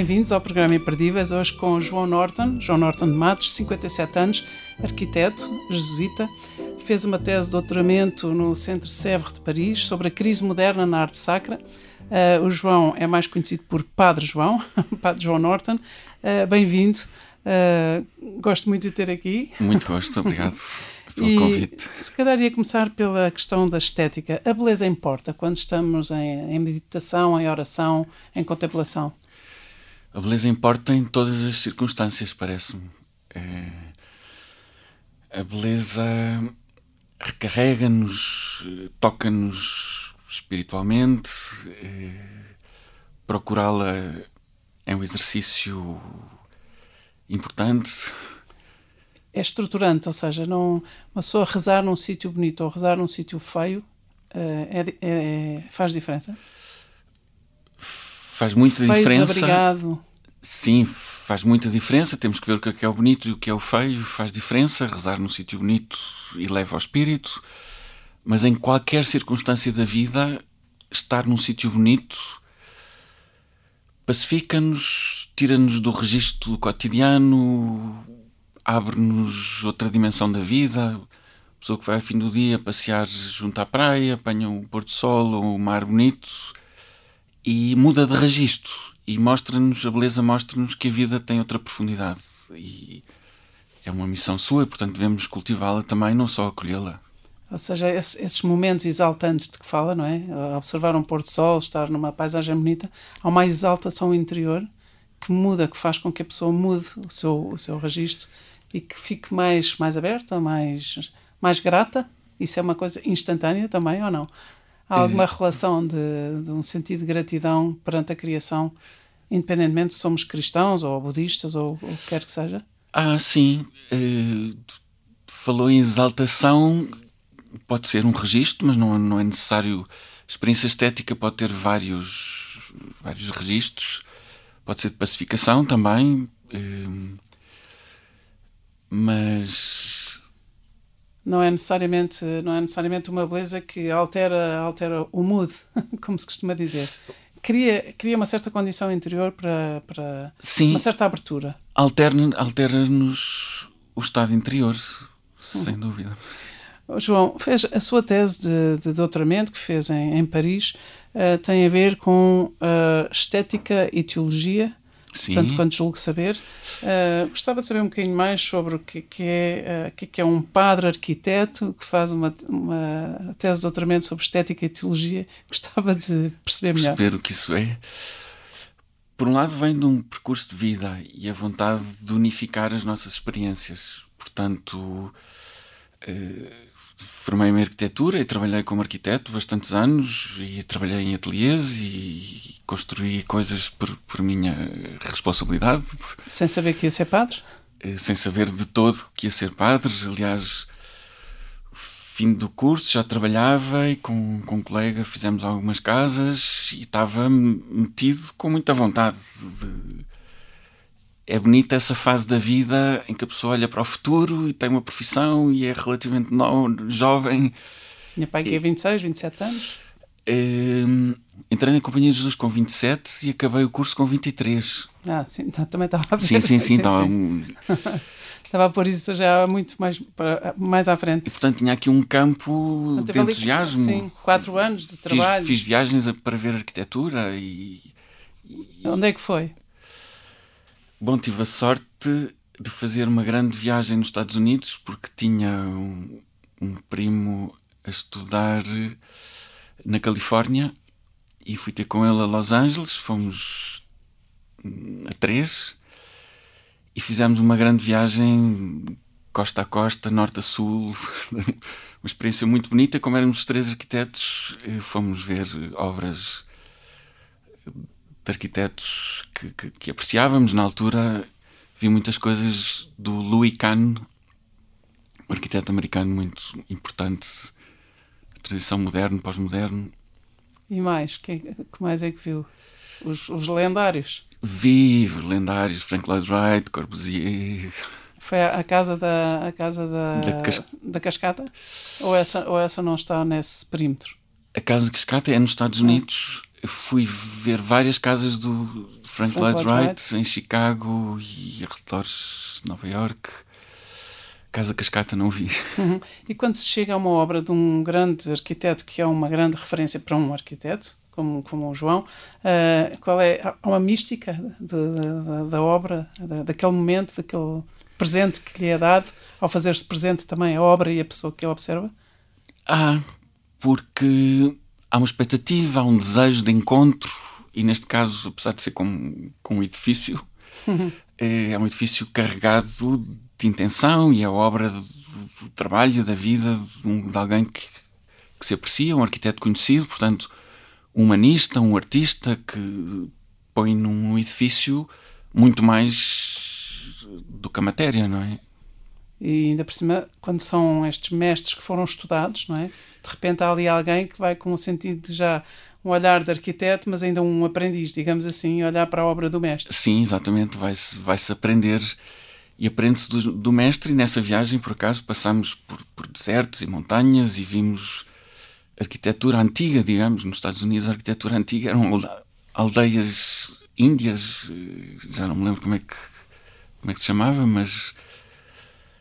Bem-vindos ao programa Imperdíveis, hoje com o João Norton, João Norton de Matos, 57 anos, arquiteto, jesuíta, fez uma tese de doutoramento no Centro Sèvres de Paris sobre a crise moderna na arte sacra. Uh, o João é mais conhecido por Padre João, Padre João Norton. Uh, Bem-vindo, uh, gosto muito de ter aqui. Muito gosto, obrigado. Pelo convite. Se calhar ia começar pela questão da estética. A beleza importa quando estamos em, em meditação, em oração, em contemplação? A beleza importa em todas as circunstâncias, parece-me. É... A beleza recarrega-nos, toca-nos espiritualmente. É... Procurá-la é um exercício importante. É estruturante, ou seja, não, uma pessoa rezar num sítio bonito ou rezar num sítio feio é, é, faz diferença? Faz muita diferença. Obrigado. Sim, faz muita diferença. Temos que ver o que é, que é o bonito e o que é o feio. Faz diferença. Rezar num sítio bonito eleva ao espírito. Mas em qualquer circunstância da vida, estar num sítio bonito pacifica-nos, tira-nos do registro cotidiano, abre-nos outra dimensão da vida. A pessoa que vai ao fim do dia passear junto à praia, apanha um pôr do sol ou um mar bonito e muda de registro e mostra-nos, a beleza mostra-nos que a vida tem outra profundidade e é uma missão sua, portanto devemos cultivá-la também, não só acolhê-la. Ou seja, esses momentos exaltantes de que fala, não é? Observar um pôr do sol, estar numa paisagem bonita, há uma exaltação interior que muda, que faz com que a pessoa mude o seu, o seu registro e que fique mais, mais aberta, mais, mais grata. Isso é uma coisa instantânea também, ou não? Há alguma relação de, de, um sentido de gratidão perante a criação, independentemente se somos cristãos ou budistas ou o que quer que seja? Ah, sim. Uh, falou em exaltação, pode ser um registro, mas não, não é necessário. Experiência estética pode ter vários, vários registros, pode ser de pacificação também, uh, mas não é necessariamente não é necessariamente uma beleza que altera altera o mood como se costuma dizer. Cria cria uma certa condição interior para para Sim, uma certa abertura. Altera altera nos o estado interior sem hum. dúvida. João fez a sua tese de, de doutoramento que fez em, em Paris uh, tem a ver com uh, estética e teologia Sim. tanto quanto julgo saber. Uh, gostava de saber um bocadinho mais sobre o que, que é, uh, que, que é um padre arquiteto que faz uma, uma tese de doutoramento sobre estética e teologia. Gostava de perceber melhor. Perceber o que isso é. Por um lado, vem de um percurso de vida e a vontade de unificar as nossas experiências. Portanto, uh, formei-me em arquitetura e trabalhei como arquiteto bastantes anos e trabalhei em ateliês e construí coisas por, por minha responsabilidade. Sem saber que ia ser padre? Eh, sem saber de todo que ia ser padre. Aliás, fim do curso já trabalhava e com, com um colega fizemos algumas casas e estava metido com muita vontade de é bonita essa fase da vida em que a pessoa olha para o futuro e tem uma profissão e é relativamente no, jovem. Tinha pai que é 26, 27 anos? Uh, entrei na Companhia de Jesus com 27 e acabei o curso com 23. Ah, sim, então também estava a ver. Sim, sim, sim. Estava, um... estava a pôr isso já muito mais, para, mais à frente. E portanto tinha aqui um campo então, de entusiasmo. Sim, quatro anos de trabalho. Fiz, fiz viagens para ver arquitetura e, e... Onde é que foi? Bom, tive a sorte de fazer uma grande viagem nos Estados Unidos porque tinha um, um primo a estudar na Califórnia e fui ter com ele a Los Angeles. Fomos a três e fizemos uma grande viagem costa a costa, norte a sul. uma experiência muito bonita. Como éramos três arquitetos, eh, fomos ver obras de arquitetos que, que, que, apreciávamos na altura. Vi muitas coisas do Louis Kahn, um arquiteto americano muito importante, a tradição moderno, pós-moderno. E mais, que, que mais é que viu? Os, os lendários? Vi lendários, Frank Lloyd Wright, Corbusier. Foi a, a casa da a casa da, Da cas- da cascata? Ou essa, ou essa não está nesse perímetro? A casa de Cascata é nos Estados Unidos. Fui ver várias casas do Frank Lloyd Wright em Chicago e arredores de Nova York. Casa Cascata não vi. Uhum. E quando se chega a uma obra de um grande arquiteto, que é uma grande referência para um arquiteto, como, como o João, ah, qual é há uma mística de- de- da- obra, da- daquele momento, daquele presente que lhe é dado, ao fazer-se presente também a obra e a pessoa que a observa? Ah, porque há uma expectativa, há um desejo de encontro, e neste caso, apesar de ser com, com um edifício, é, é um edifício carregado de intenção e é obra do, do trabalho, da vida de, um- de alguém que, que se aprecia, um arquiteto conhecido, portanto, um humanista, um artista que põe num edifício muito mais do que a matéria, não é? E ainda por cima, quando são estes mestres que foram estudados, não é? De repente há ali alguém que vai com um sentido de já um olhar de arquiteto, mas ainda um aprendiz, digamos assim, olhar para a obra do mestre. Sim, exatamente. Vai-se vai -se aprender e aprende-se do, do mestre. E nessa viagem, por acaso, passámos por, por desertos e montanhas e vimos arquitetura antiga, digamos. Nos Estados Unidos, a arquitetura antiga eram alde- aldeias índias, eh, já não me lembro como é que, como é que se chamava, mas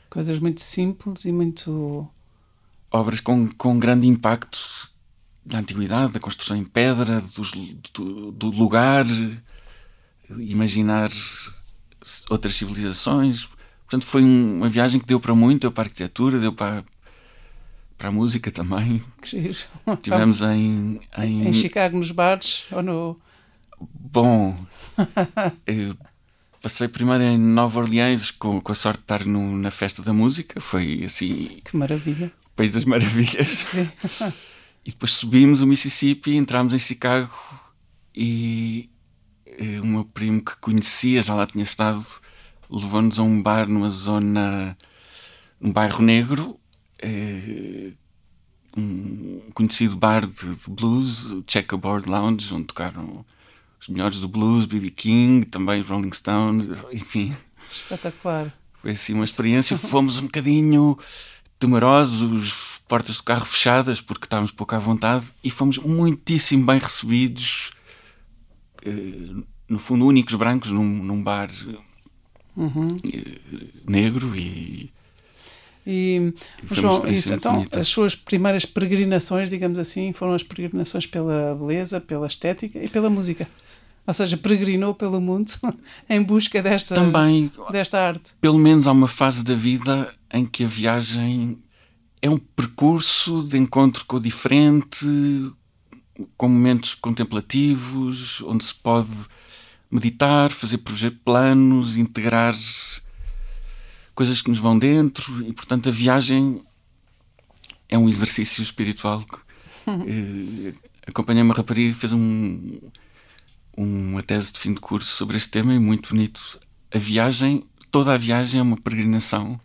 Coisas muito simples e muito. Obras com, com grande impacto da antiguidade, da construção em pedra, dos- do, do lugar, imaginar outras civilizações. Portanto, foi um- uma viagem que deu para muito, deu para a arquitetura, deu para, para a música também. Que giro. Tivemos em, em, em Chicago, nos bares, ou no. Bom, passei primeiro em Nova Orleans com, com a sorte de estar no- na festa da música, foi assim, Que maravilha. País das Maravilhas. Sim. E depois subimos o Mississippi, entramos em Chicago e eh, o meu primo que conhecia, já lá tinha estado, levou-nos a um bar numa zona, um bairro negro, eh, um conhecido bar de, de blues, o Checkerboard Lounge, onde tocaram os melhores do blues, B.B. King, também os Rolling Stones, enfim. Espetacular. Foi assim uma experiência. Fomos um bocadinho temerosos, portas do carro fechadas, porque estávamos pouco à vontade, e fomos muitíssimo bem recebidos. eh, No fundo, únicos brancos num, num bar eh, negro e E, E João, isso, então, bonita. as suas primeiras peregrinações, digamos assim, foram as peregrinações pela beleza, pela estética e pela música. Ou seja, peregrinou pelo mundo em busca desta, também, desta arte. pelo menos, há uma fase da vida em que a viagem é um percurso de encontro com o diferente, com momentos contemplativos, onde se pode meditar, fazer proje- planos, integrar coisas que nos vão dentro e, portanto, a viagem é um exercício espiritual. Eh, Acompanhei uma rapariga que fez um, uma tese de fim de curso sobre este tema e muito bonito. A viagem, toda a viagem é uma peregrinação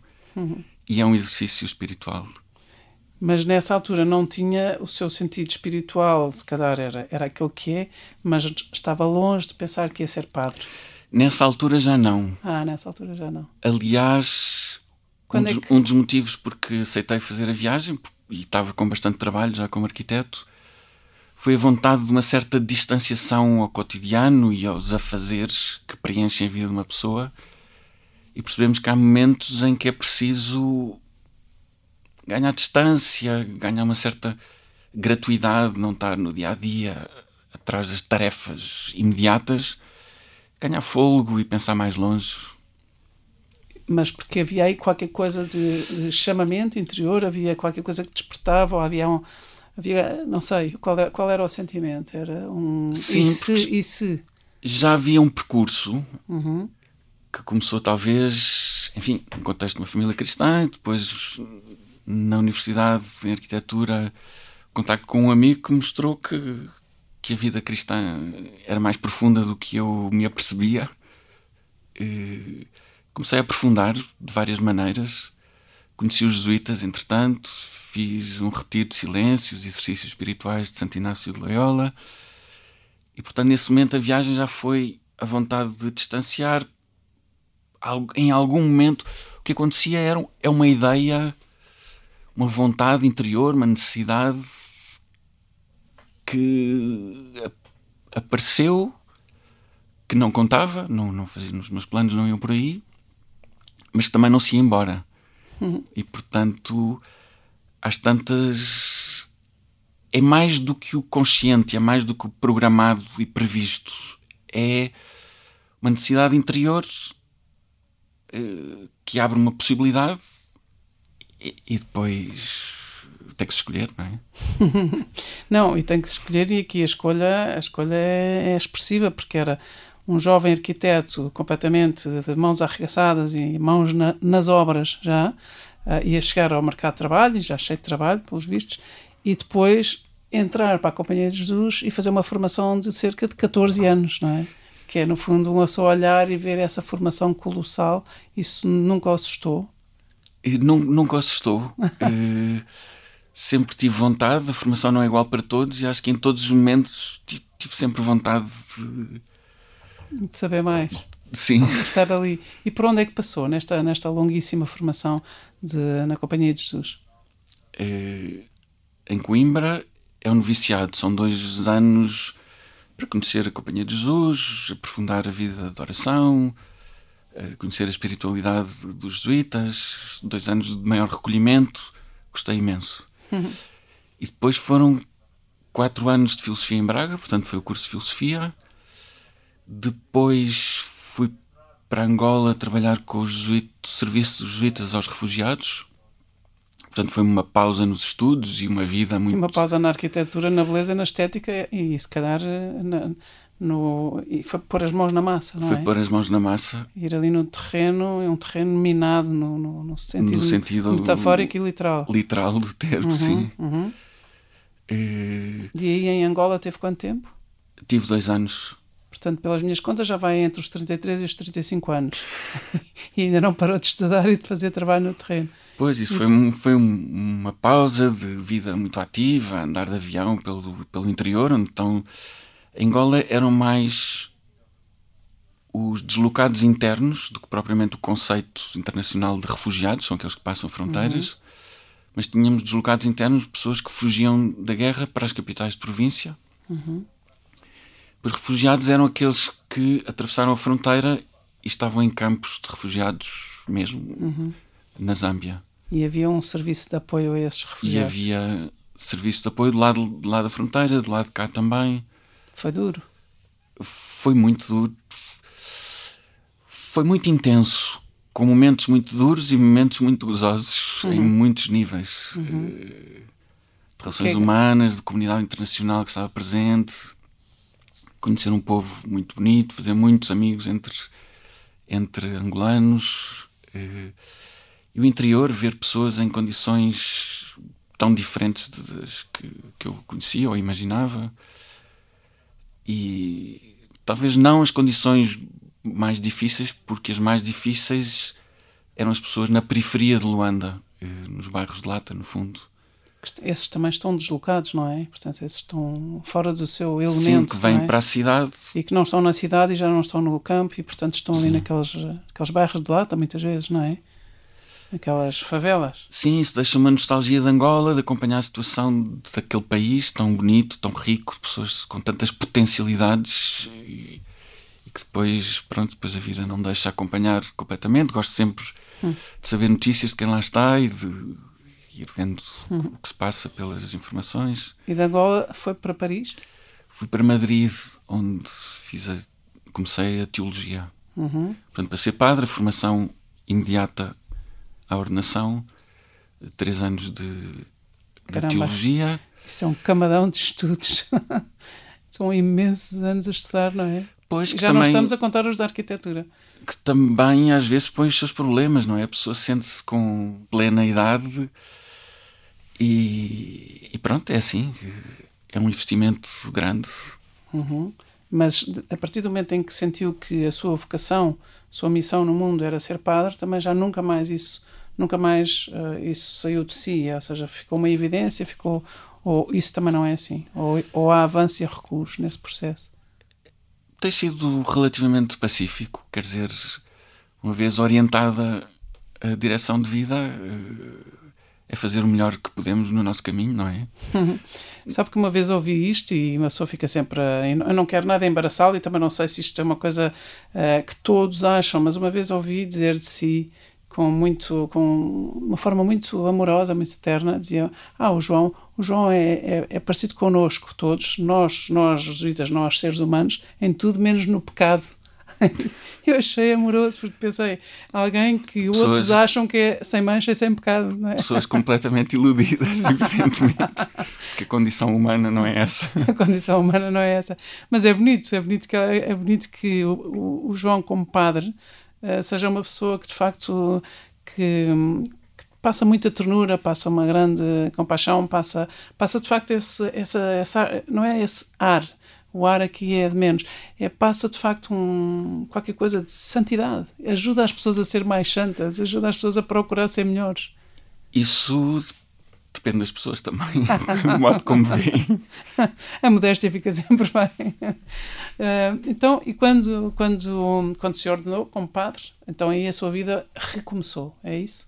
e é um exercício espiritual. Mas nessa altura não tinha o seu sentido espiritual, se calhar era, era aquele que é, mas estava longe de pensar que ia ser padre. Nessa altura já não. Ah, nessa altura já não. Aliás, um é dos, que- um dos motivos porque aceitei fazer a viagem e estava com bastante trabalho já como arquiteto foi a vontade de uma certa distanciação ao cotidiano e aos afazeres que preenchem a vida de uma pessoa e percebemos que há momentos em que é preciso ganhar distância, ganhar uma certa gratuidade, não estar no dia a dia atrás das tarefas imediatas, ganhar fôlego e pensar mais longe. Mas porque havia aí qualquer coisa de, de chamamento interior, havia qualquer coisa que despertava, ou havia um. Havia, não sei, qual era, qual era o sentimento? Era um. Sim, e se? E se? já havia um percurso Uhum. que começou talvez, enfim, no contexto de uma família cristã, e depois na universidade em arquitetura, contacto com um amigo que mostrou que, que a vida cristã era mais profunda do que eu me apercebia. E comecei a aprofundar de várias maneiras, conheci os jesuítas, entretanto, fiz um retiro de silêncios, exercícios espirituais de Santo Inácio de Loyola. E, portanto, nesse momento a viagem já foi a vontade de distanciar. Em algum momento, o que acontecia era é uma ideia, uma vontade interior, uma necessidade que apareceu, que não contava, não, não fazia, nos meus planos não iam por aí, mas que também não se ia embora. Uhum. E portanto, às tantas, é mais do que o consciente, é mais do que o programado e previsto. É uma necessidade interior uh, que abre uma possibilidade e, e depois tem que se escolher, não é? não, e tem que se escolher, e aqui a escolha, a escolha é, é expressiva, porque era um jovem arquiteto completamente de mãos arregaçadas e mãos na, nas obras já, uh, ia chegar ao mercado de trabalho, já cheio de trabalho, pelos vistos, e depois entrar para a Companhia de Jesus e fazer uma formação de cerca de 14 anos, não é? Que é, no fundo, um só olhar e ver essa formação colossal. Isso nunca o assustou? E nunca assustou. uh, sempre tive vontade, a formação não é igual para todos e acho que em todos os momentos tive, tive sempre vontade de de saber mais. Sim. Estar ali. E por onde é que passou nesta, nesta longuíssima formação de, na Companhia de Jesus? É, em Coimbra é um noviciado. São dois anos para conhecer a Companhia de Jesus, aprofundar a vida de oração, eh, conhecer a espiritualidade dos jesuítas, dois anos de maior recolhimento. Gostei imenso. Uhum. E depois foram quatro anos de filosofia em Braga, portanto foi o curso de filosofia depois fui para Angola trabalhar com o jesuíto, serviço dos jesuítas aos refugiados. Portanto, foi uma pausa nos estudos e uma vida muito. Uma pausa na arquitetura, na beleza, na estética e, se calhar, na, no, e foi pôr as mãos na massa, não foi é? Foi pôr as mãos na massa. Ir ali no terreno, é um terreno minado no, no, no sentido, no sentido metafórico e literal. Literal do termo, uhum, sim. Uhum. E... e aí em Angola teve quanto tempo? Tive dois anos. Portanto, pelas minhas contas, já vai entre os 33 e os 35 anos. e ainda não parou de estudar e de fazer trabalho no terreno. Pois, isso foi, um, foi um, uma pausa de vida muito ativa, andar de avião pelo, pelo interior, então em Angola eram mais os deslocados internos do que propriamente o conceito internacional de refugiados, são aqueles que passam fronteiras, uhum. mas tínhamos deslocados internos, pessoas que fugiam da guerra para as capitais de província. Uhum. Os refugiados eram aqueles que atravessaram a fronteira e estavam em campos de refugiados mesmo, uhum. na Zâmbia. E havia um serviço de apoio a esses refugiados? E havia serviço de apoio do lado, do lado da fronteira, do lado de cá também. Foi duro? Foi muito duro. Foi muito intenso, com momentos muito duros e momentos muito gozosos, uhum. em muitos níveis. Uhum. De relações que... humanas, de comunidade internacional que estava presente conhecer um povo muito bonito, fazer muitos amigos entre, entre angolanos. Eh, e o interior, ver pessoas em condições tão diferentes das que, que eu conhecia ou imaginava. E talvez não as condições mais difíceis, porque as mais difíceis eram as pessoas na periferia de Luanda, eh, nos bairros de Lata, no fundo esses também estão deslocados, não é? Portanto, esses estão fora do seu elemento. Sim, que vêm é? para a cidade. E que não estão na cidade e já não estão no campo e, portanto, estão Sim. ali naqueles aqueles bairros de lata, muitas vezes, não é? Aquelas favelas. Sim, isso deixa uma nostalgia de Angola, de acompanhar a situação daquele país tão bonito, tão rico, pessoas com tantas potencialidades e, e que depois, pronto, depois a vida não deixa acompanhar completamente. Gosto sempre hum. de saber notícias de quem lá está e de ir vendo uhum. o que se passa pelas informações. E de Angola foi para Paris? Fui para Madrid, onde fiz a, comecei a teologia. Uhum. Portanto, para ser padre, formação imediata à ordenação, três anos de, de teologia. Isso é um camadão de estudos. São imensos anos a estudar, não é? Pois já também, não estamos a contar os da arquitetura. Que também às vezes põe os seus problemas, não é? A pessoa sente-se com plena idade e, e, pronto, é assim. É um investimento grande. Uhum. Mas a partir do momento em que sentiu que a sua vocação, a sua missão no mundo era ser padre, também já nunca mais isso nunca mais uh, isso saiu de si, ou seja, ficou uma evidência, ficou ou isso também não é assim, ou, ou há avanço e recuos nesse processo. Tem sido relativamente pacífico, quer dizer, uma vez orientada a direção de vida, uh, é fazer o melhor que podemos no nosso caminho, não é? Sabe que uma vez ouvi isto e uma pessoa fica sempre. A... Eu não quero nada embaraçá-lo e também não sei se isto é uma coisa uh, que todos acham, mas uma vez ouvi dizer de si com muito com uma forma muito amorosa muito terna dizia ah o João o João é, é, é parecido connosco todos nós nós jesuítas nós seres humanos em tudo menos no pecado eu achei amoroso porque pensei, alguém que pessoas, outros acham que é sem mancha e sem pecado, não é? Pessoas completamente iludidas, evidentemente, que a condição humana não é essa. A condição humana não é essa. Mas é bonito, é bonito que, é bonito que o, o, o João, como padre, uh, seja uma pessoa que de facto que, que passa muita ternura, passa uma grande compaixão, passa, passa de facto esse, essa, essa, não é esse ar, o ar aqui é de menos. É, passa de facto um, qualquer coisa de santidade. Ajuda as pessoas a ser mais santas, ajuda as pessoas a procurar ser melhores. Isso depende das pessoas também, do modo como veem. a modéstia fica sempre bem. Uh, então, e quando, quando, quando se ordenou como padre, então aí a sua vida recomeçou, é isso?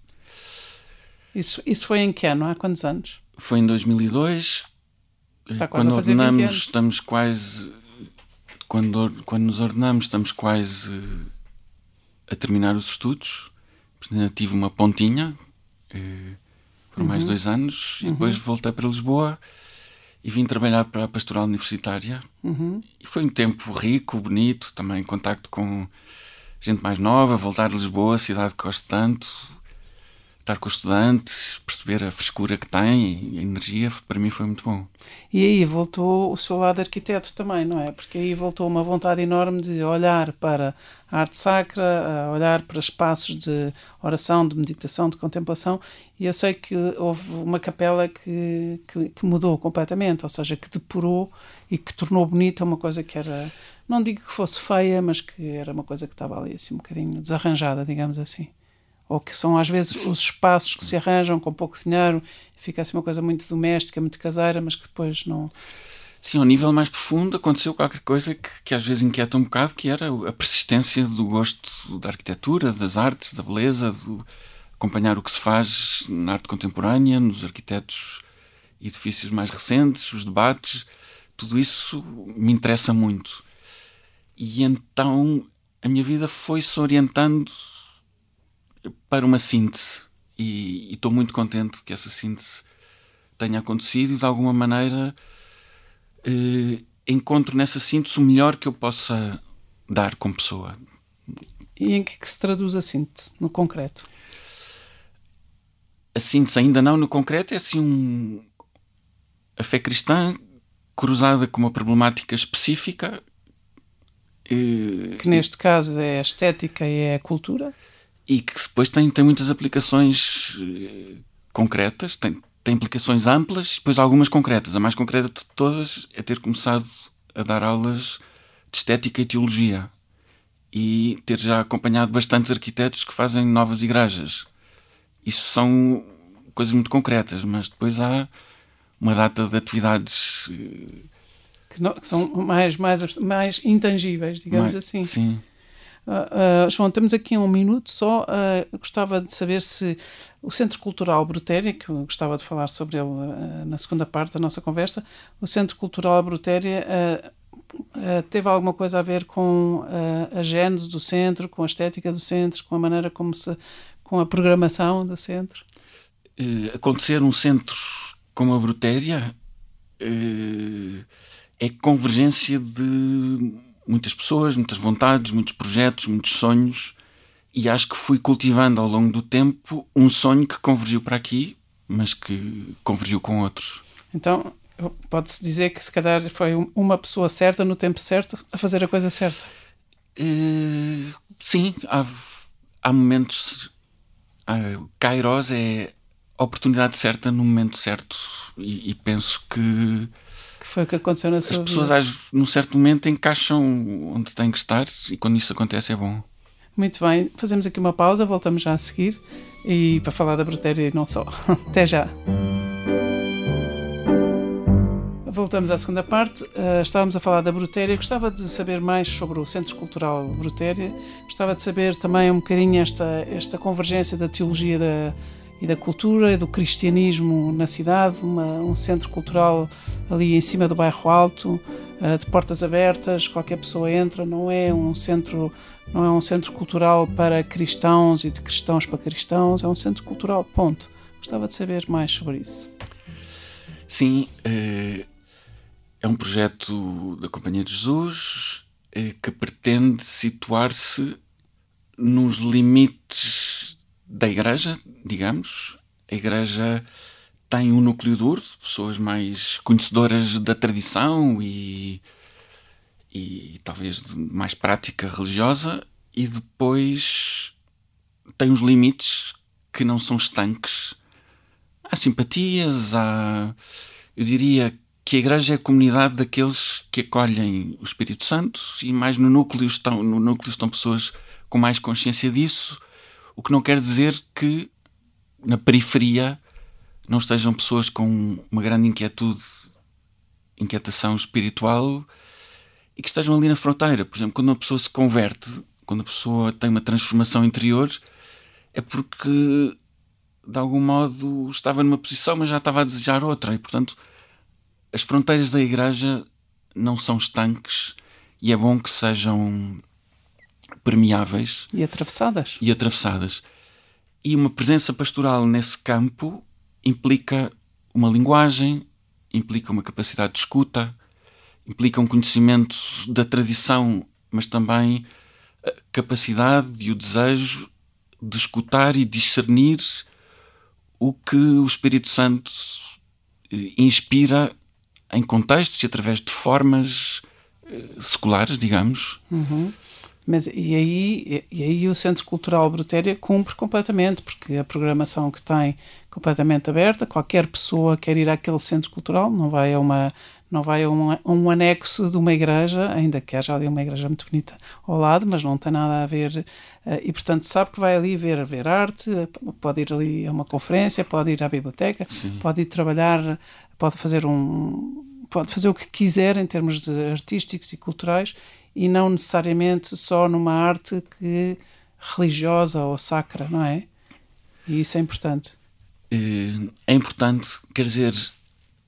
Isso, isso foi em que ano? Há quantos anos? Foi em 2002 Está quando ordenamos, estamos quase. Quando, quando nos ordenamos, estamos quase a terminar os estudos. Portanto, tive uma pontinha, eh, foram uhum. mais dois anos, uhum. e depois voltei para Lisboa e vim trabalhar para a Pastoral Universitária. Uhum. E foi um tempo rico, bonito, também contacto com gente mais nova, voltar a Lisboa, cidade que gosto tanto, estar com os estudantes, perceber a frescura que tem, a energia, para mim foi muito bom. E aí voltou o seu lado arquiteto também, não é? Porque aí voltou uma vontade enorme de olhar para a arte sacra, olhar para espaços de oração, de meditação, de contemplação, e eu sei que houve uma capela que, que, que mudou completamente, ou seja, que depurou e que tornou bonita uma coisa que era, não digo que fosse feia, mas que era uma coisa que estava ali assim um bocadinho desarranjada, digamos assim ou que são às vezes os espaços que se arranjam com pouco dinheiro, fica assim uma coisa muito doméstica, muito caseira, mas que depois não. Sim, ao nível mais profundo aconteceu qualquer coisa que, que às vezes inquieta um bocado, que era a persistência do gosto da arquitetura, das artes, da beleza, do acompanhar o que se faz na arte contemporânea, nos arquitetos edifícios mais recentes, os debates, tudo isso me interessa muito. E então a minha vida foi-se orientando para uma síntese. E estou muito contente que essa síntese tenha acontecido e de alguma maneira eh, encontro nessa síntese o melhor que eu possa dar como pessoa. E em que, é que se traduz a síntese, no concreto? A síntese ainda não no concreto, é assim um... a fé cristã cruzada com uma problemática específica. Eh, que neste caso é a estética e é a cultura? E que depois tem, tem muitas aplicações eh, concretas, tem, tem implicações amplas, depois algumas concretas. A mais concreta de todas é ter começado a dar aulas de estética e teologia e ter já acompanhado bastantes arquitetos que fazem novas igrejas. Isso são coisas muito concretas, mas depois há uma data de atividades eh, que, não, que são mais, mais, mais intangíveis, digamos mais, assim. Sim. Uh, João, temos aqui um minuto só. Uh, gostava de saber se o Centro Cultural Brutéria, que eu gostava de falar sobre ele uh, na segunda parte da nossa conversa, o Centro Cultural Brutéria teve alguma coisa a ver com a gênese do centro, com a estética do centro, com a maneira como se. com a programação do centro? acontecer um centro como a Brutéria é convergência de muitas pessoas, muitas vontades, muitos projetos, muitos sonhos, e acho que fui cultivando ao longo do tempo um sonho que convergiu para aqui, mas que convergiu com outros. Então, pode-se dizer que se calhar foi uma pessoa certa no tempo certo a fazer a coisa certa? Uh, sim, há, há momentos. Uh, Kairos é a oportunidade certa no momento certo, e, e penso que foi o que aconteceu na sua As pessoas, vida. num certo momento, encaixam onde têm que estar e quando isso acontece é bom. Muito bem, fazemos aqui uma pausa, voltamos já a seguir. e para falar da Brutéria e não só. Até já! Voltamos à segunda parte. Uh, estávamos a falar da Brutéria. Gostava de saber mais sobre o Centro Cultural Brutéria. Gostava de saber também um bocadinho esta, esta convergência da teologia da, e da cultura e do cristianismo na cidade. Uma, um centro cultural ali em cima do bairro Alto, uh, de portas abertas. Qualquer pessoa entra. Não é um centro não é um centro cultural para cristãos e de cristãos para cristãos. É um centro cultural. Ponto. Gostava de saber mais sobre isso. Sim. Uh é um projeto da Companhia de Jesus eh, que pretende situar-se nos limites da Igreja, digamos. A Igreja tem um núcleo duro, pessoas mais conhecedoras da tradição e, e talvez de mais prática religiosa, e depois tem os limites que não são estanques. Há simpatias, há, eu diria que a igreja é a comunidade daqueles que acolhem o Espírito Santo e mais no núcleo estão, no núcleo estão pessoas com mais consciência disso, o que não quer dizer que na periferia não estejam pessoas com uma grande inquietude, inquietação espiritual e que estejam ali na fronteira. Por exemplo, quando uma pessoa se converte, quando a pessoa tem uma transformação interior, é porque de algum modo estava numa posição, mas já estava a desejar outra e, portanto, as fronteiras da igreja não são estanques e é bom que sejam permeáveis e atravessadas. E atravessadas. E uma presença pastoral nesse campo implica uma linguagem, implica uma capacidade de escuta, implica um conhecimento da tradição, mas também a capacidade e o desejo de escutar e discernir o que o Espírito Santo eh, inspira em contextos e através de formas uh, seculares, digamos. Uhum. Mas e aí, e aí o Centro Cultural Brutéria cumpre completamente, porque a programação que tem completamente aberta, qualquer pessoa quer ir àquele centro cultural, não vai a uma não vai a um, um anexo de uma igreja, ainda que haja ali uma igreja muito bonita ao lado, mas não tem nada a ver, uh, e portanto sabe que vai ali ver, ver arte, pode ir ali a uma conferência, pode ir à biblioteca, Sim. pode ir trabalhar pode fazer um pode fazer o que quiser em termos de artísticos e culturais e não necessariamente só numa arte que religiosa ou sacra, não é? E isso é importante. Eh, é importante, quer dizer,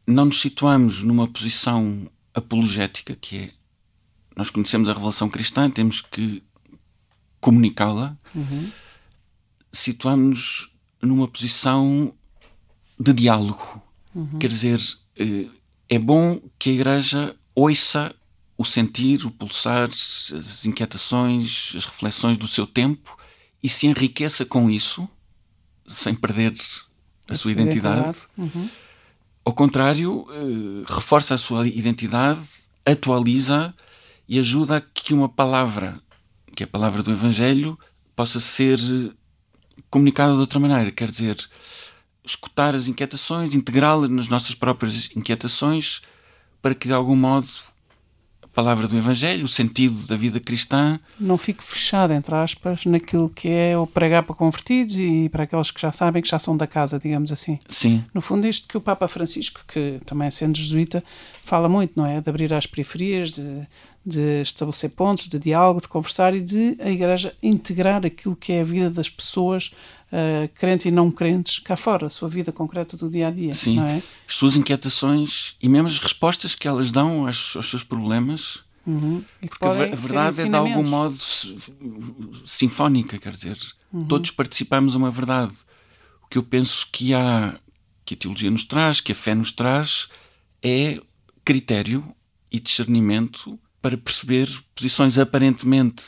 não nos situamos numa posição apologética, que é nós conhecemos a revelação cristã, temos que comunicá-la. Uhum. Situamos-nos numa posição de diálogo Uhum. Quer dizer, eh, é bom que a Igreja ouça o sentir, o pulsar, as inquietações, as reflexões do seu tempo e se enriqueça com isso, sem perder a, a sua identidade. identidade. Uhum. Ao contrário, eh, reforça a sua identidade, atualiza e ajuda a que uma palavra, que é a palavra do Evangelho, possa ser comunicada de outra maneira. Quer dizer, escutar as inquietações, integrá-las nas nossas próprias inquietações, para que de algum modo palavra do Evangelho, o sentido da vida cristã. Não fique fechado, entre aspas, naquilo que é o pregar para convertidos e para aqueles que já sabem que já são da casa, digamos assim. Sim. No fundo, isto que o Papa Francisco, que também sendo jesuíta, fala muito, não é? De abrir as periferias, de, de estabelecer pontos de diálogo, de conversar e de a Igreja integrar aquilo que é a vida das pessoas uh, crentes e não crentes cá fora, a sua vida concreta do dia a dia. Sim, é? as suas inquietações e mesmo as respostas que elas dão aos, aos seus problemas. Uhum. Porque a verdade é de algum modo sinfónica, quer dizer, uhum. todos participamos de uma verdade. O que eu penso que há, que a teologia nos traz, que a fé nos traz, é critério e discernimento para perceber posições aparentemente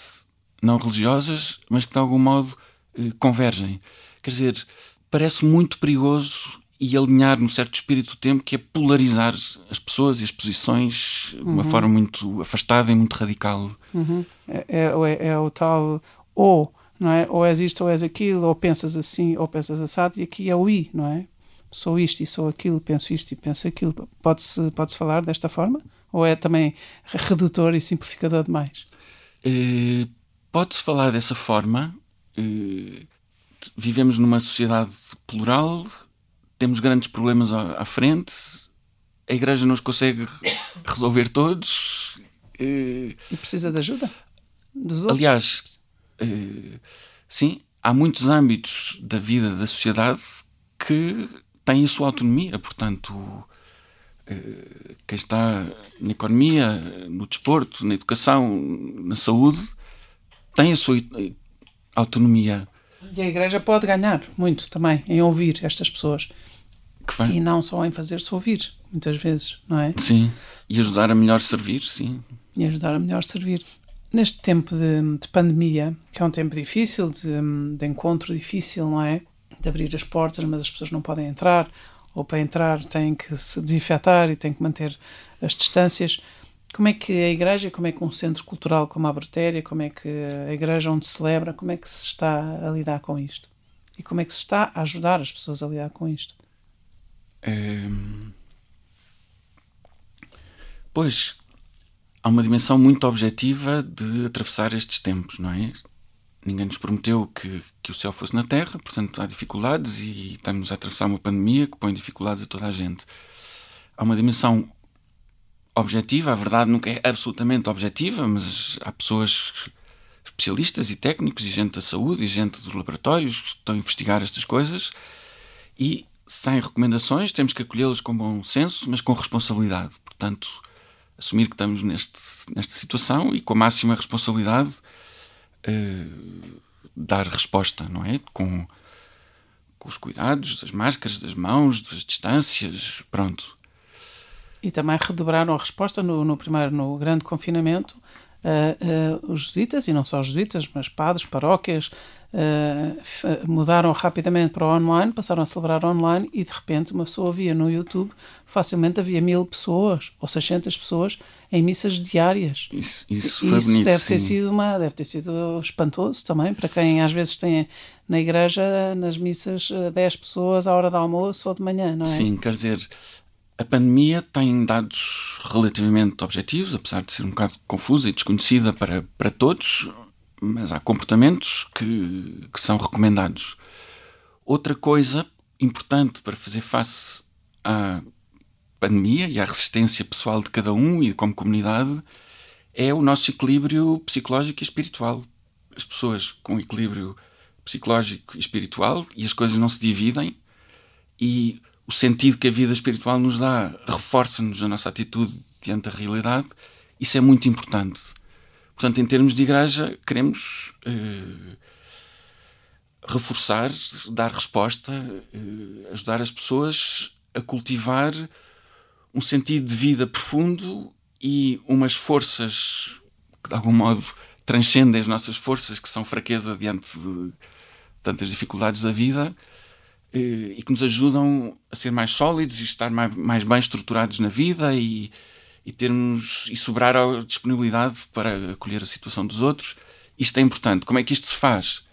não religiosas, mas que de algum modo convergem. Quer dizer, parece muito perigoso e alinhar num certo espírito do tempo que é polarizar as pessoas e as posições de uma uhum. forma muito afastada e muito radical. Uhum. É, é, é, é, o tal ou, não é? Ou és isto ou és aquilo, ou pensas assim ou pensas assado, e aqui é o i, não é? Sou isto e sou aquilo, penso isto e penso aquilo. Pode-se pode -se falar desta forma? Ou é também redutor e simplificador demais? Uh, Pode-se falar dessa forma, eh, vivemos numa sociedade plural, temos grandes problemas à, à frente, a Igreja não os consegue resolver todos. E precisa de ajuda dos outros. Aliás, sim, há muitos âmbitos da vida da sociedade que têm a sua autonomia, portanto, quem está na economia, no desporto, na educação, na saúde, tem a sua autonomia. E a Igreja pode ganhar muito também em ouvir estas pessoas. E não só em fazer-se ouvir, muitas vezes, não é? Sim. E ajudar a melhor servir, sim. E ajudar a melhor servir. Neste tempo de, de pandemia, que é um tempo difícil, de, de encontro difícil, não é? De abrir as portas, mas as pessoas não podem entrar, ou para entrar têm que se desinfetar e têm que manter as distâncias. Como é que a igreja, como é que um centro cultural como a Brutéria, como é que a igreja onde se celebra, como é que se está a lidar com isto? E como é que se está a ajudar as pessoas a lidar com isto? É... Pois, há uma dimensão muito objetiva de atravessar estes tempos, não é? Ninguém nos prometeu que, que o céu fosse na terra, portanto há dificuldades e estamos a atravessar uma pandemia que põe dificuldades a toda a gente. Há uma dimensão objetiva, a verdade nunca é absolutamente objetiva, mas há pessoas especialistas e técnicos e gente da saúde e gente dos laboratórios que estão a investigar estas coisas e sem recomendações temos que acolhê-las com bom senso, mas com responsabilidade. Portanto, assumir que estamos neste, nesta situação e com a máxima responsabilidade uh, dar resposta, não é? Com, com os cuidados das máscaras, das mãos, das distâncias, pronto. E também redobraram a resposta no, no primeiro, no grande confinamento, uh, uh, os jesuítas, e não só os jesuítas, mas padres, paróquias, uh, mudaram rapidamente para o online, passaram a celebrar online e de repente uma pessoa via no YouTube, facilmente havia mil pessoas ou 600 pessoas em missas diárias. Isso, isso foi isso bonito, deve ter sim. sido uma, deve ter sido espantoso também para quem às vezes tem na igreja nas missas 10 pessoas à hora do almoço ou de manhã, não é? Sim, quer dizer, a pandemia tem dados relativamente objetivos, apesar de ser um bocado confusa e desconhecida para, para todos, mas há comportamentos que, que são recomendados. Outra coisa importante para fazer face à pandemia e à resistência pessoal de cada um e como comunidade é o nosso equilíbrio psicológico e espiritual. As pessoas com equilíbrio psicológico e espiritual e as coisas não se dividem e o sentido que a vida espiritual nos dá reforça-nos a nossa atitude diante da realidade. Isso é muito importante. Portanto, em termos de igreja, queremos eh, reforçar, dar resposta, eh, ajudar as pessoas a cultivar um sentido de vida profundo e umas forças que, de algum modo, transcendem as nossas forças, que são fraqueza diante de tantas dificuldades da vida e que nos ajudam a ser mais sólidos e estar mais, mais bem estruturados na vida e, e termos e sobrar a disponibilidade para acolher a situação dos outros. Isto é importante. Como é que isto se faz?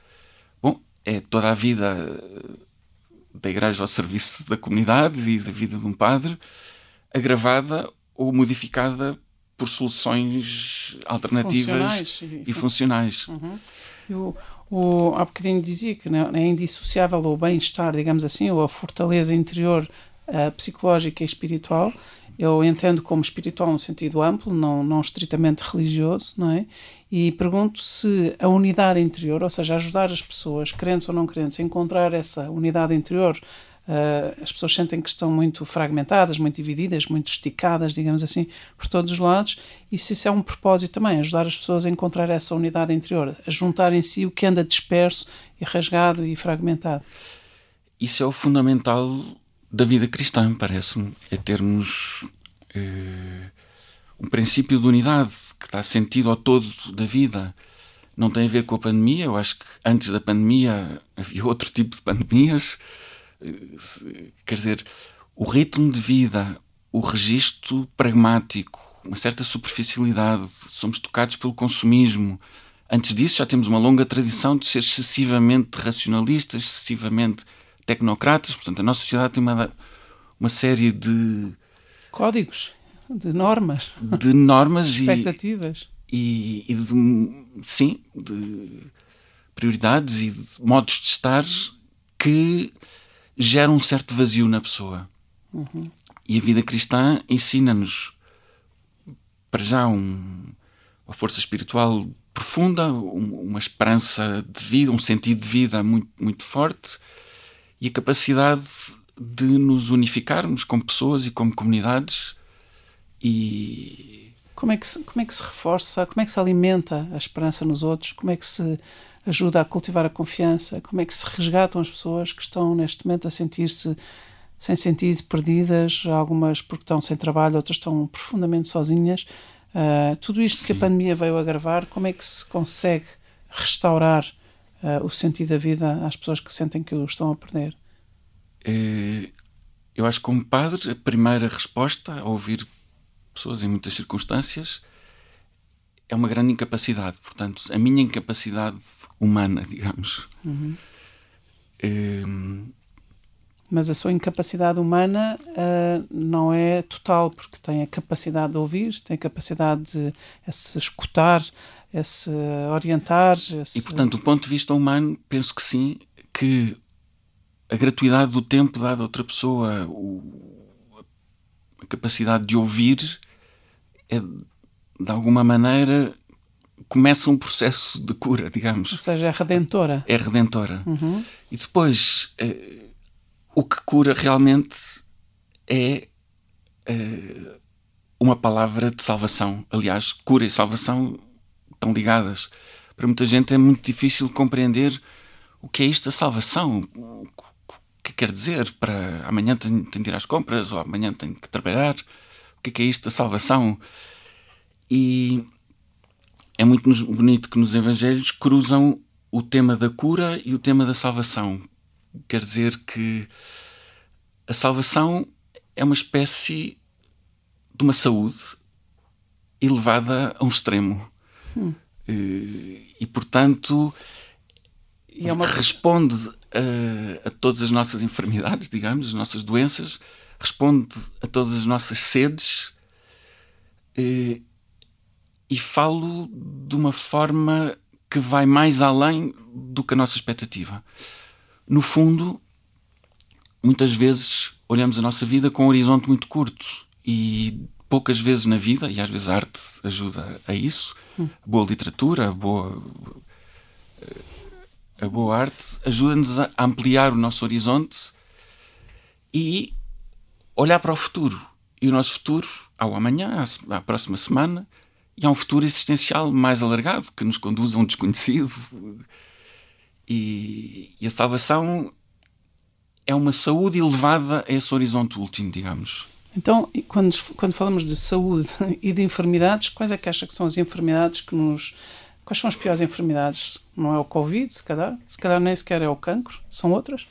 Bom, é toda a vida da igreja ao serviço da comunidade e da vida de um padre, agravada ou modificada por soluções alternativas funcionais. e funcionais. Uhum. Eu, o, há bocadinho dizia que não, é indissociável o bem-estar, digamos assim, ou a fortaleza interior uh, psicológica e espiritual. Eu entendo como espiritual no sentido amplo, não, não estritamente religioso, não é? E pergunto se a unidade interior, ou seja, ajudar as pessoas, crentes ou não crentes, a encontrar essa unidade interior, Uh, as pessoas sentem que estão muito fragmentadas, muito divididas, muito esticadas, digamos assim, por todos os lados, e se isso é um propósito também, ajudar as pessoas a encontrar essa unidade interior, a juntar em si o que anda disperso e rasgado e fragmentado. Isso é o fundamental da vida cristã, parece-me, é termos eh, um princípio de unidade que dá sentido ao todo da vida. Não tem a ver com a pandemia, eu acho que antes da pandemia havia outro tipo de pandemias, quer dizer, o ritmo de vida, o registro pragmático, uma certa superficialidade, somos tocados pelo consumismo. Antes disso, já temos uma longa tradição de ser excessivamente racionalistas, excessivamente tecnocratas. Portanto, a nossa sociedade tem uma, uma série de códigos, de normas, de normas expectativas e, e, e de, sim, de prioridades e de modos de estar que geram um certo vazio na pessoa. Uhum. E a vida cristã ensina-nos, para já, um, uma força espiritual profunda, um, uma esperança de vida, um sentido de vida muito, muito forte e a capacidade de nos unificarmos como pessoas e como comunidades e como é que se, como é que se reforça como é que se alimenta a esperança nos outros como é que se ajuda a cultivar a confiança? Como é que se resgatam as pessoas que estão neste momento a sentir-se sem sentido perdidas? Algumas porque estão sem trabalho outras estão profundamente sozinhas. Uh, tudo isto Sim. que a pandemia veio agravar como é que se consegue restaurar uh, o sentido da vida às pessoas que sentem que o estão a perder? É, eu acho que como padre a primeira resposta a ouvir pessoas em muitas circunstâncias é uma grande incapacidade. Portanto, a minha incapacidade humana, digamos. Uhum. É... Mas a sua incapacidade humana uh, não é total, porque tem a capacidade de ouvir, tem a capacidade de se escutar, se orientar. E, portanto, do ponto de vista humano, penso que sim, que a gratuidade do tempo dado a outra pessoa, o, a capacidade de ouvir, é, de alguma maneira começa um processo de cura, digamos. Ou seja, é redentora. É redentora. Uhum. E depois, é, o que cura realmente é, é, uma palavra de salvação. Aliás, cura e salvação estão ligadas. Para muita gente é muito difícil compreender o que é isto da salvação que quer dizer para amanhã tenho, tenho de ir às compras ou amanhã tenho que trabalhar. O que é, que é isto da salvação? E é muito bonito que nos Evangelhos cruzam o tema da cura e o tema da salvação. Quer dizer que a salvação é uma espécie de uma saúde elevada a um extremo. Hum. E, e, portanto, e é uma... responde a, a, todas as nossas enfermidades, digamos, as nossas doenças, responde a todas as nossas sedes e, e falo de uma forma que vai mais além do que a nossa expectativa. No fundo, muitas vezes olhamos a nossa vida com um horizonte muito curto e poucas vezes na vida, e às vezes a arte ajuda a isso, hum. boa literatura, boa a boa arte ajuda-nos a ampliar o nosso horizonte e olhar para o futuro. E o nosso futuro, ao amanhã, à próxima semana, e há um futuro existencial mais alargado que nos conduz a um desconhecido. E, e a salvação é uma saúde elevada a esse horizonte último, digamos. Então, quando, quando falamos de saúde e de enfermidades, quais é que acha que são as enfermidades que nos Quais são as piores enfermidades? Não é o Covid, se calhar? Se calhar nem sequer é o cancro? São outras?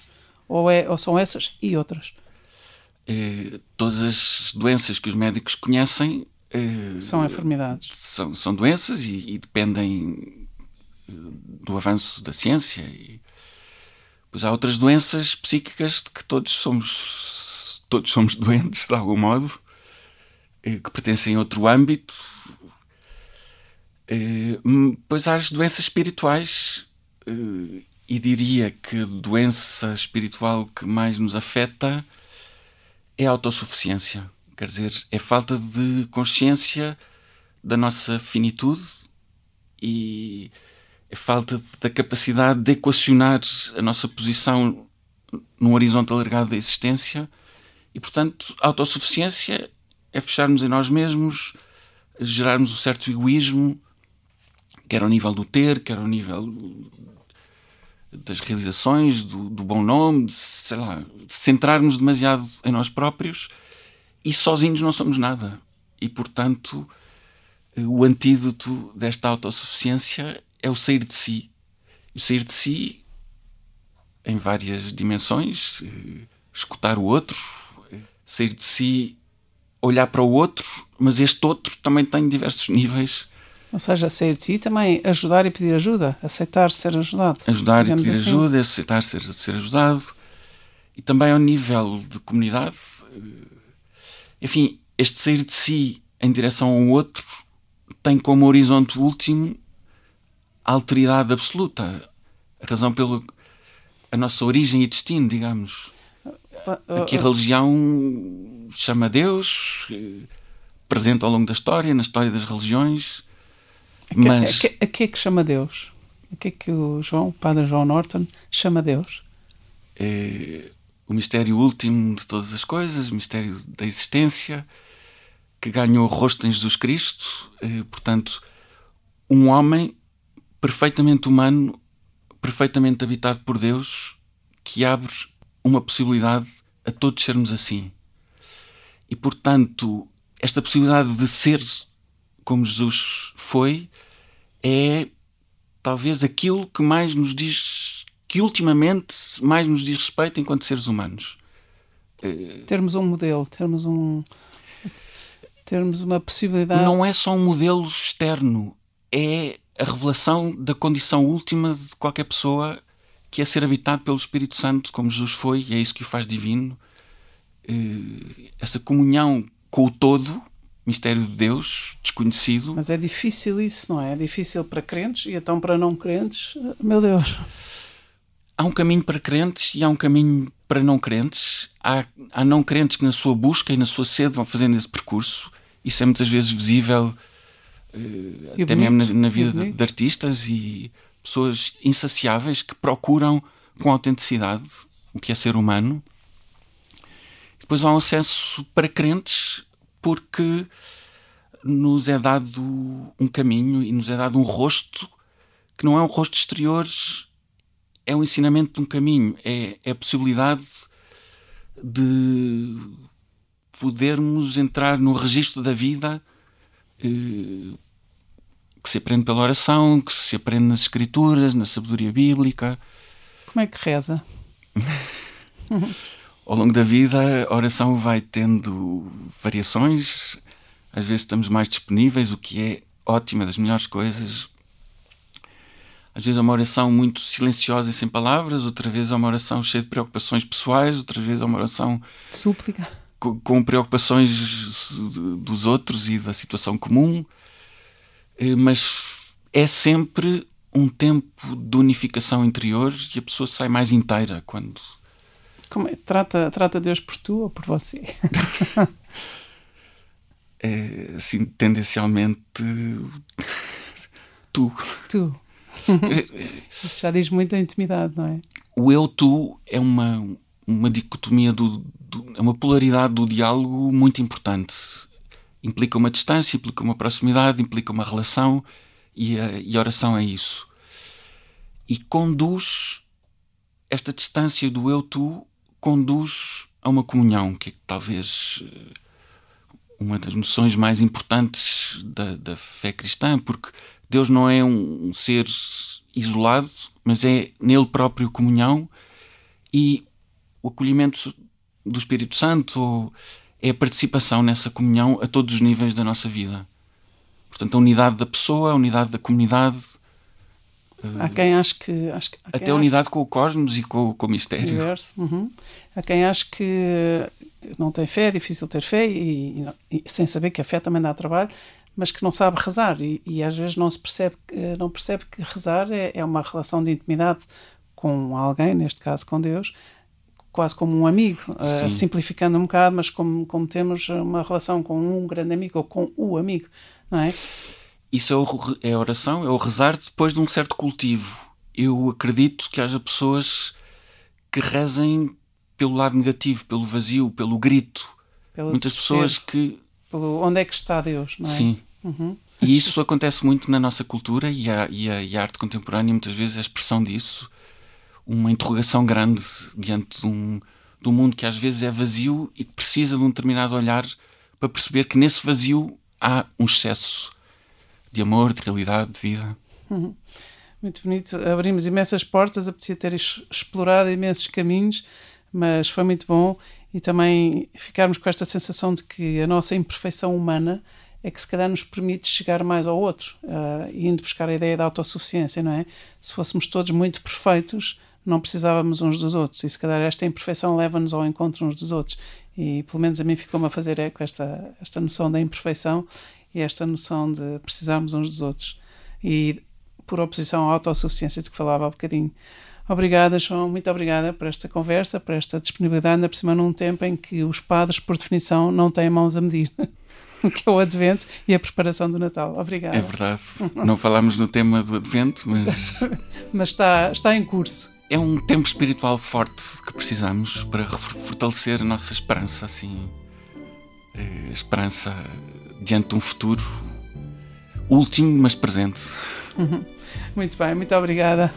Ou, é, ou são essas e outras? É, todas as doenças que os médicos conhecem são enfermidades. São, são doenças e, e, dependem eh, do avanço da ciência. E, pois há outras doenças psíquicas de que todos somos, todos somos doentes, de algum modo, que pertencem a outro âmbito Uh, pois há as doenças espirituais, e diria que a doença espiritual que mais nos afeta é a autossuficiência. Quer dizer, é falta de consciência da nossa finitude e é falta da capacidade de equacionar a nossa posição num horizonte alargado da existência e, portanto, a autossuficiência é fecharmos em nós mesmos, gerarmos um certo egoísmo quer ao nível do ter, quer ao nível das realizações, do, do bom nome, de, sei lá, de centrarmos demasiado em nós próprios e sozinhos não somos nada. E, portanto, o antídoto desta autossuficiência é o sair de si. O sair de si em várias dimensões, escutar o outro, sair de si, olhar para o outro, mas este outro também tem diversos níveis ou seja, sair de si também ajudar e pedir ajuda, aceitar ser ajudado. Ajudar e pedir assim. ajuda, aceitar ser, ser ajudado. E também ao nível de comunidade. Enfim, este sair de si em direção ao outro tem como horizonte último a alteridade absoluta. a razão pelo a nossa origem e destino, digamos. Aqui a religião chama Deus, presente ao longo da história, na história das religiões. Mas... a, que, a que é que chama Deus? A que é que o João, o padre João Norton, chama Deus? É o mistério último de todas as coisas, o mistério da existência, que ganhou rosto em Jesus Cristo. É, portanto, um homem perfeitamente humano, perfeitamente habitado por Deus, que abre uma possibilidade a todos sermos assim. E, portanto, esta possibilidade de ser como Jesus foi é talvez aquilo que mais nos diz, que ultimamente mais nos diz respeito enquanto seres humanos. Termos um modelo, termos um. termos uma possibilidade. Não é só um modelo externo, é a revelação da condição última de qualquer pessoa que é ser habitado pelo Espírito Santo, como Jesus foi, e é isso que o faz divino. Eh, essa comunhão com o todo, mistério de Deus, desconhecido. Mas é difícil isso, não é? É difícil para crentes e então para não crentes, meu Deus. Há um caminho para crentes e há um caminho para não crentes. Há, há não crentes que na sua busca e na sua sede vão fazendo esse percurso. Isso é muitas vezes visível uh, até bonito, mesmo na, na vida de, de artistas e pessoas insaciáveis que procuram com autenticidade o que é ser humano. Depois há um acesso para crentes porque nos é dado um caminho e nos é dado um rosto que não é um rosto exterior, é o um ensinamento de um caminho, é, é a possibilidade de podermos entrar no registro da vida eh, que se aprende pela oração, que se aprende nas escrituras, na sabedoria bíblica. Como é que reza? Ao longo da vida, a oração vai tendo variações. Às vezes estamos mais disponíveis, o que é ótimo, é das melhores coisas. Às vezes é uma oração muito silenciosa e sem palavras, outra vez é uma oração cheia de preocupações pessoais, outra vez é uma oração. Súplica. Com, com preocupações dos outros e da situação comum. Eh, mas é sempre um tempo de unificação interior e a pessoa sai mais inteira quando. Como é? Trata, trata Deus por tu ou por você? é, assim, tendencialmente. tu. Tu. Isso já diz muito da intimidade, não é? O eu-tu é uma, uma dicotomia, do, do, é uma polaridade do diálogo muito importante implica uma distância, implica uma proximidade, implica uma relação e a, e a oração é isso. E conduz esta distância do eu-tu conduz a uma comunhão, que é talvez eh, uma das noções mais importantes da, da fé cristã, porque Deus não é um, um, ser isolado, mas é nele próprio comunhão e o acolhimento do Espírito Santo é a participação nessa comunhão a todos os níveis da nossa vida. Portanto, a unidade da pessoa, a unidade da comunidade. Há quem ache que. Acho que até a unidade com o cosmos e com, com o mistério. Universo. Uhum. Há quem ache que não tem fé, é difícil ter fé, e, e, e, sem saber que a fé também dá trabalho, mas que não sabe rezar. E, e às vezes não se percebe, não percebe que rezar é, é uma relação de intimidade com alguém, neste caso com Deus, quase como um amigo, uh, simplificando um bocado, mas como, como temos uma relação com um grande amigo ou com o amigo, não é? Isso é, o, é a oração, é o rezar depois de um certo cultivo. Eu acredito que haja pessoas que rezem pelo lado negativo, pelo vazio, pelo grito. Pelo Muitas pessoas que. Pelo onde é que está Deus, não é? Sim. Uhum. E isso acontece muito na nossa cultura e a, e a, e a arte contemporânea muitas vezes é a expressão disso uma interrogação grande diante de um, de um mundo que às vezes é vazio e que precisa de um determinado olhar para perceber que nesse vazio há um excesso de amor, de realidade, de vida. Uhum. Muito bonito. Abrimos imensas portas, apetecia ter explorado imensos caminhos, mas foi muito bom e também ficarmos com esta sensação de que a nossa imperfeição humana é que se calhar nos permite chegar mais ao outro, uh, indo buscar a ideia da autossuficiência, não é? Se fôssemos todos muito perfeitos, não precisávamos uns dos outros e se calhar esta imperfeição leva-nos ao encontro uns dos outros e pelo menos a mim ficou-me a fazer eco esta, esta noção da imperfeição e esta noção de precisarmos uns dos outros e por oposição à autossuficiência de que falava há bocadinho. Obrigada, João, muito obrigada por esta conversa, por esta disponibilidade, ainda por cima num tempo em que os padres, por definição, não têm mãos a medir. que é o Advento e a preparação do Natal. Obrigada. É verdade. Não falámos no tema do Advento, mas. mas está, está em curso. É um tempo espiritual forte que precisamos para fortalecer a nossa esperança, assim. A esperança diante de um futuro último, mas presente. Muito bem, muito obrigada.